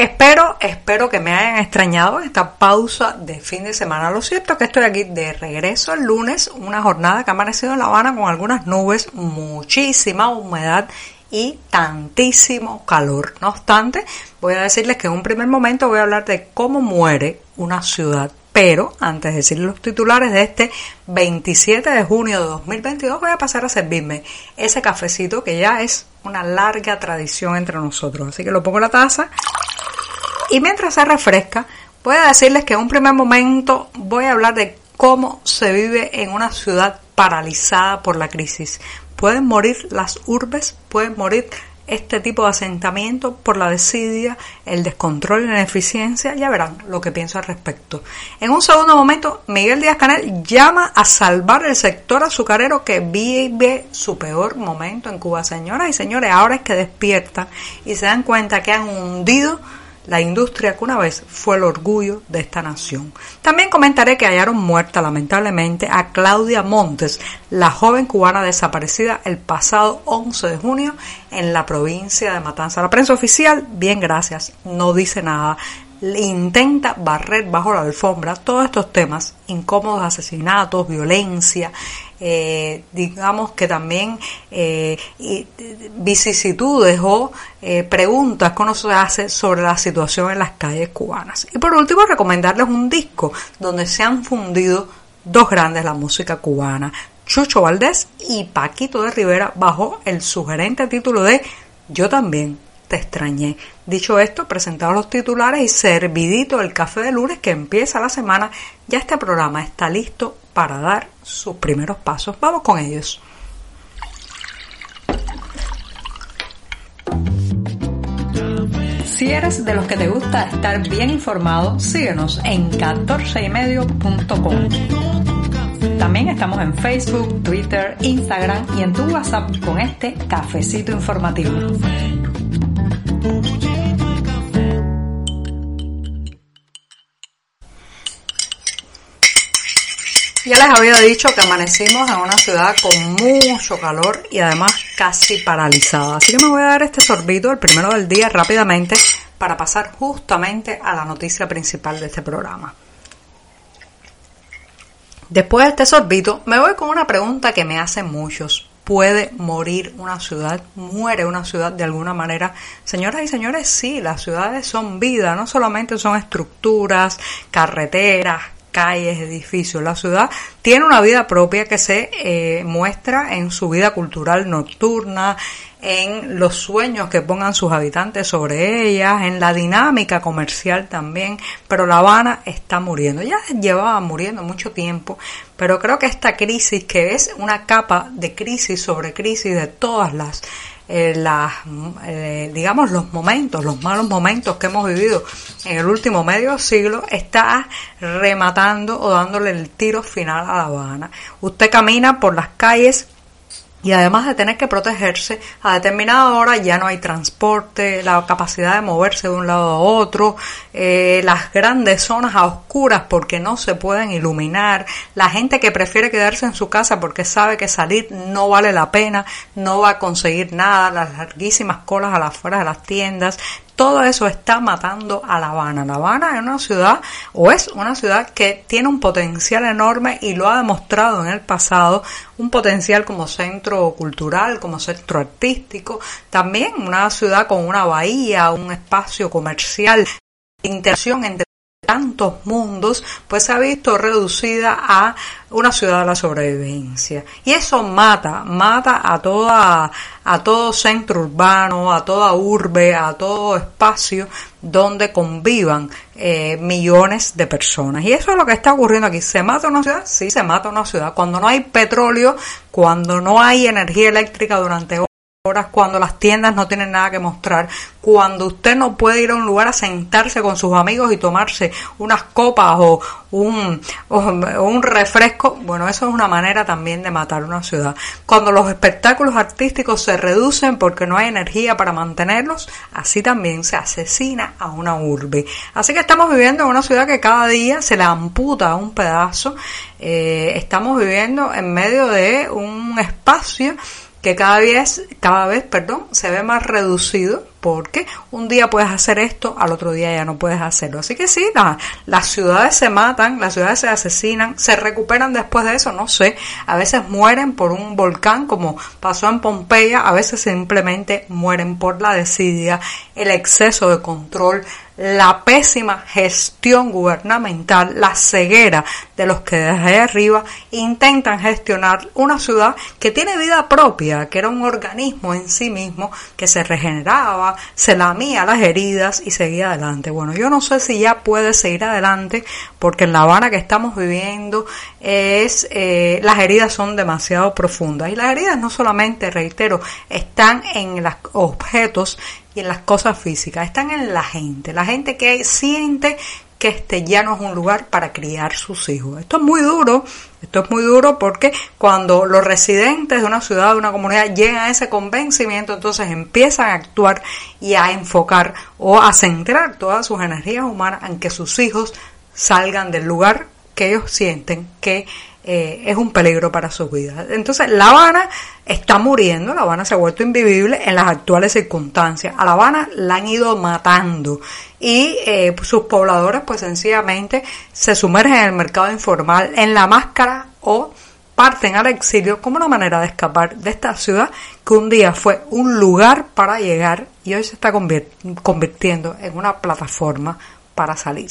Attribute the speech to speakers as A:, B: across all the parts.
A: Espero, espero que me hayan extrañado esta pausa de fin de semana. Lo cierto es que estoy aquí de regreso el lunes, una jornada que ha amanecido en La Habana con algunas nubes, muchísima humedad y tantísimo calor. No obstante, voy a decirles que en un primer momento voy a hablar de cómo muere una ciudad. Pero antes de decir los titulares de este 27 de junio de 2022, voy a pasar a servirme ese cafecito que ya es una larga tradición entre nosotros. Así que lo pongo en la taza y mientras se refresca, voy a decirles que en un primer momento voy a hablar de cómo se vive en una ciudad paralizada por la crisis. Pueden morir las urbes, pueden morir este tipo de asentamiento por la desidia, el descontrol y la ineficiencia, ya verán lo que pienso al respecto. En un segundo momento, Miguel Díaz Canel llama a salvar el sector azucarero que vive su peor momento en Cuba. Señoras y señores, ahora es que despiertan y se dan cuenta que han hundido la industria que una vez fue el orgullo de esta nación. También comentaré que hallaron muerta lamentablemente a Claudia Montes, la joven cubana desaparecida el pasado 11 de junio en la provincia de Matanza. La prensa oficial, bien gracias, no dice nada intenta barrer bajo la alfombra todos estos temas, incómodos asesinatos, violencia, eh, digamos que también eh, vicisitudes o eh, preguntas que uno se hace sobre la situación en las calles cubanas. Y por último, recomendarles un disco donde se han fundido dos grandes de la música cubana, Chucho Valdés y Paquito de Rivera, bajo el sugerente título de Yo también te extrañé. Dicho esto, presentados los titulares y servidito el café de lunes que empieza la semana, ya este programa está listo para dar sus primeros pasos. Vamos con ellos. Si eres de los que te gusta estar bien informado, síguenos en 14ymedio.com. También estamos en Facebook, Twitter, Instagram y en tu WhatsApp con este cafecito informativo. Ya les había dicho que amanecimos en una ciudad con mucho calor y además casi paralizada. Así que me voy a dar este sorbito, el primero del día, rápidamente para pasar justamente a la noticia principal de este programa. Después de este sorbito, me voy con una pregunta que me hacen muchos puede morir una ciudad, muere una ciudad de alguna manera. Señoras y señores, sí, las ciudades son vida, no solamente son estructuras, carreteras, calles, edificios. La ciudad tiene una vida propia que se eh, muestra en su vida cultural nocturna, en los sueños que pongan sus habitantes sobre ellas, en la dinámica comercial también, pero La Habana está muriendo. Ya llevaba muriendo mucho tiempo, pero creo que esta crisis, que es una capa de crisis sobre crisis de todas las, eh, las eh, digamos, los momentos, los malos momentos que hemos vivido en el último medio siglo, está rematando o dándole el tiro final a La Habana. Usted camina por las calles y además de tener que protegerse, a determinada hora ya no hay transporte, la capacidad de moverse de un lado a otro, eh, las grandes zonas a oscuras porque no se pueden iluminar, la gente que prefiere quedarse en su casa porque sabe que salir no vale la pena, no va a conseguir nada, las larguísimas colas a las afueras de las tiendas, todo eso está matando a La Habana. La Habana es una ciudad, o es una ciudad que tiene un potencial enorme y lo ha demostrado en el pasado, un potencial como centro cultural, como centro artístico, también una ciudad con una bahía, un espacio comercial, interacción entre tantos mundos, pues se ha visto reducida a una ciudad de la sobrevivencia. Y eso mata, mata a toda, a todo centro urbano, a toda urbe, a todo espacio donde convivan eh, millones de personas. Y eso es lo que está ocurriendo aquí. ¿Se mata una ciudad? Sí, se mata una ciudad. Cuando no hay petróleo, cuando no hay energía eléctrica durante horas, cuando las tiendas no tienen nada que mostrar, cuando usted no puede ir a un lugar a sentarse con sus amigos y tomarse unas copas o un, refresco, bueno, eso es una manera también de matar una ciudad. Cuando los espectáculos artísticos se reducen porque no hay energía para mantenerlos, así también se asesina a una urbe. Así que estamos viviendo en una ciudad que cada día se le amputa un pedazo. Eh, estamos viviendo en medio de un espacio que cada vez, cada vez, perdón, se ve más reducido porque un día puedes hacer esto, al otro día ya no puedes hacerlo. Así que sí, las ciudades se matan, las ciudades se asesinan, se recuperan después de eso, no sé, a veces mueren por un volcán como pasó en Pompeya, a veces simplemente mueren por la desidia, el exceso de control, la pésima gestión gubernamental, la ceguera de los que desde arriba intentan gestionar una ciudad que tiene vida propia, que era un organismo en sí mismo, que se regeneraba, se lamía las heridas y seguía adelante. Bueno, yo no sé si ya puede seguir adelante porque en La Habana que estamos viviendo es eh, las heridas son demasiado profundas y las heridas no solamente, reitero, están en los objetos y en las cosas físicas, están en la gente, la gente que siente que este ya no es un lugar para criar sus hijos. Esto es muy duro, esto es muy duro porque cuando los residentes de una ciudad, de una comunidad llegan a ese convencimiento, entonces empiezan a actuar y a enfocar o a centrar todas sus energías humanas en que sus hijos salgan del lugar que ellos sienten que eh, es un peligro para sus vidas. Entonces, La Habana está muriendo, La Habana se ha vuelto invivible en las actuales circunstancias. A La Habana la han ido matando y eh, sus pobladores pues sencillamente se sumergen en el mercado informal, en la máscara o parten al exilio como una manera de escapar de esta ciudad que un día fue un lugar para llegar y hoy se está convirtiendo en una plataforma para salir.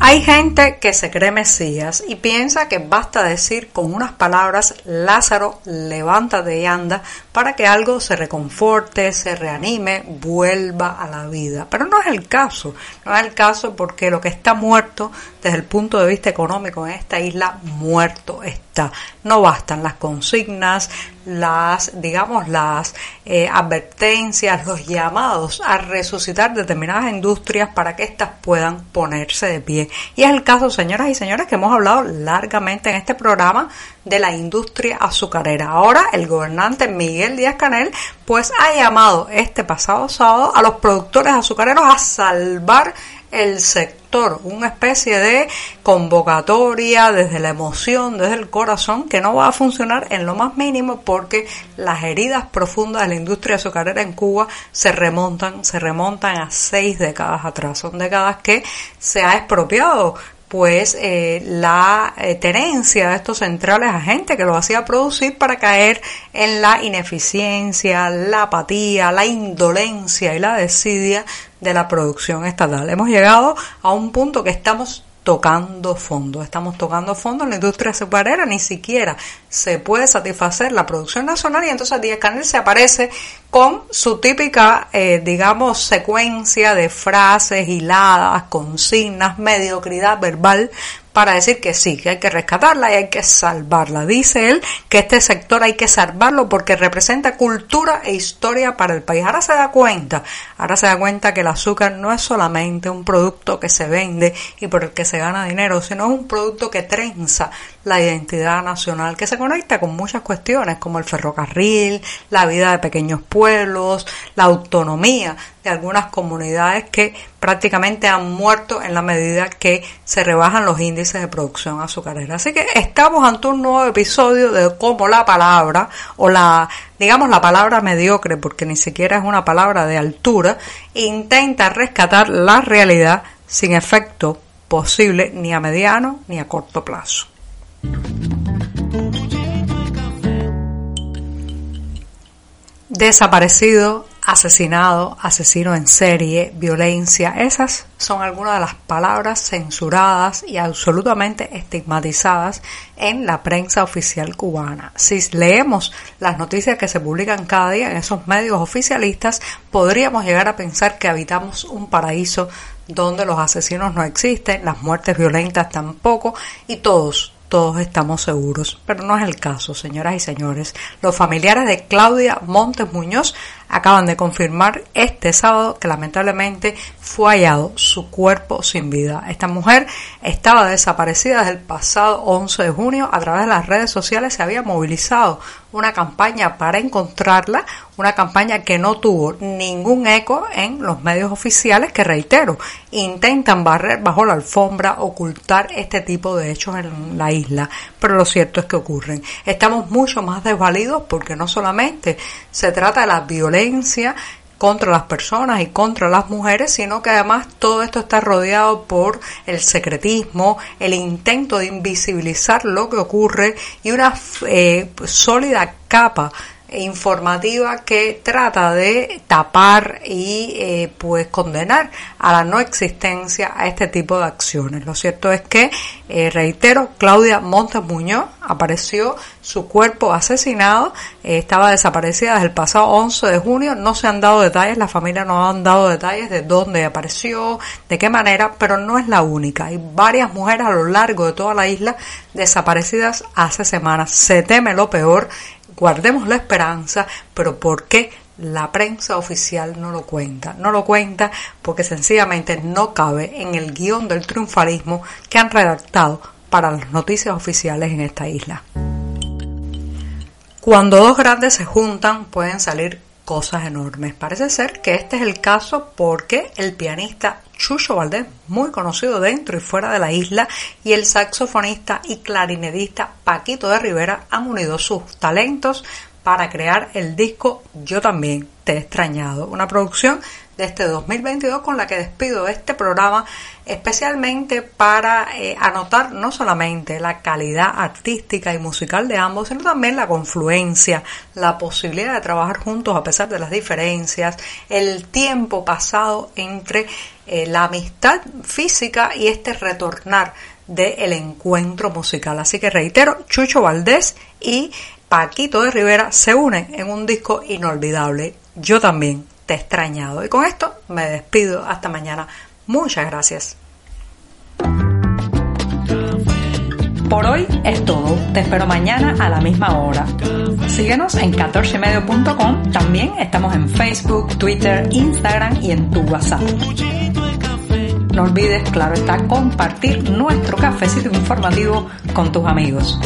A: Hay gente que se cree Mesías y piensa que basta decir con unas palabras, Lázaro, levántate y anda, para que algo se reconforte, se reanime, vuelva a la vida. Pero no es el caso, no es el caso porque lo que está muerto desde el punto de vista económico en esta isla, muerto está. No bastan las consignas, las, digamos, las eh, advertencias, los llamados a resucitar determinadas industrias para que éstas puedan ponerse de pie. Y es el caso, señoras y señores, que hemos hablado largamente en este programa de la industria azucarera. Ahora el gobernante Miguel Díaz Canel pues ha llamado este pasado sábado a los productores azucareros a salvar el sector, una especie de convocatoria desde la emoción, desde el corazón, que no va a funcionar en lo más mínimo porque las heridas profundas de la industria azucarera en Cuba se remontan, se remontan a seis décadas atrás. Son décadas que se ha expropiado pues eh, la eh, tenencia de estos centrales a gente que lo hacía producir para caer en la ineficiencia, la apatía, la indolencia y la desidia de la producción estatal. Hemos llegado a un punto que estamos tocando fondo. Estamos tocando fondo en la industria azucarera, ni siquiera se puede satisfacer la producción nacional y entonces Díaz Canel se aparece con su típica, eh, digamos, secuencia de frases hiladas, consignas, mediocridad verbal para decir que sí, que hay que rescatarla y hay que salvarla. Dice él que este sector hay que salvarlo porque representa cultura e historia para el país. Ahora se da cuenta, ahora se da cuenta que el azúcar no es solamente un producto que se vende y por el que se gana dinero, sino es un producto que trenza la identidad nacional, que se conecta con muchas cuestiones como el ferrocarril, la vida de pequeños pueblos, la autonomía de algunas comunidades que prácticamente han muerto en la medida que se rebajan los índices de producción azucarera. Así que estamos ante un nuevo episodio de cómo la palabra o la digamos la palabra mediocre porque ni siquiera es una palabra de altura intenta rescatar la realidad sin efecto posible ni a mediano ni a corto plazo. Desaparecido asesinado, asesino en serie, violencia, esas son algunas de las palabras censuradas y absolutamente estigmatizadas en la prensa oficial cubana. Si leemos las noticias que se publican cada día en esos medios oficialistas, podríamos llegar a pensar que habitamos un paraíso donde los asesinos no existen, las muertes violentas tampoco y todos, todos estamos seguros, pero no es el caso, señoras y señores. Los familiares de Claudia Montes Muñoz acaban de confirmar este sábado que lamentablemente fue hallado su cuerpo sin vida. Esta mujer estaba desaparecida desde el pasado 11 de junio. A través de las redes sociales se había movilizado una campaña para encontrarla, una campaña que no tuvo ningún eco en los medios oficiales que, reitero, intentan barrer bajo la alfombra, ocultar este tipo de hechos en la isla. Pero lo cierto es que ocurren. Estamos mucho más desvalidos porque no solamente se trata de la violencia, contra las personas y contra las mujeres, sino que además todo esto está rodeado por el secretismo, el intento de invisibilizar lo que ocurre y una eh, sólida capa informativa que trata de tapar y eh, pues condenar a la no existencia a este tipo de acciones. Lo cierto es que, eh, reitero, Claudia Montes Muñoz apareció su cuerpo asesinado, eh, estaba desaparecida desde el pasado 11 de junio, no se han dado detalles, la familia no han dado detalles de dónde apareció, de qué manera, pero no es la única. Hay varias mujeres a lo largo de toda la isla desaparecidas hace semanas. Se teme lo peor guardemos la esperanza, pero ¿por qué la prensa oficial no lo cuenta? No lo cuenta porque sencillamente no cabe en el guion del triunfalismo que han redactado para las noticias oficiales en esta isla. Cuando dos grandes se juntan pueden salir cosas enormes. Parece ser que este es el caso porque el pianista Chucho Valdés, muy conocido dentro y fuera de la isla, y el saxofonista y clarinetista Paquito de Rivera han unido sus talentos para crear el disco Yo también te he extrañado, una producción de este 2022 con la que despido este programa especialmente para eh, anotar no solamente la calidad artística y musical de ambos, sino también la confluencia, la posibilidad de trabajar juntos a pesar de las diferencias, el tiempo pasado entre eh, la amistad física y este retornar del encuentro musical. Así que reitero, Chucho Valdés y Paquito de Rivera se unen en un disco inolvidable. Yo también te he extrañado. Y con esto me despido. Hasta mañana. Muchas gracias. Por hoy es todo. Te espero mañana a la misma hora. Síguenos en 14medio.com. También estamos en Facebook, Twitter, Instagram y en tu WhatsApp. No olvides, claro está, compartir nuestro cafecito informativo con tus amigos.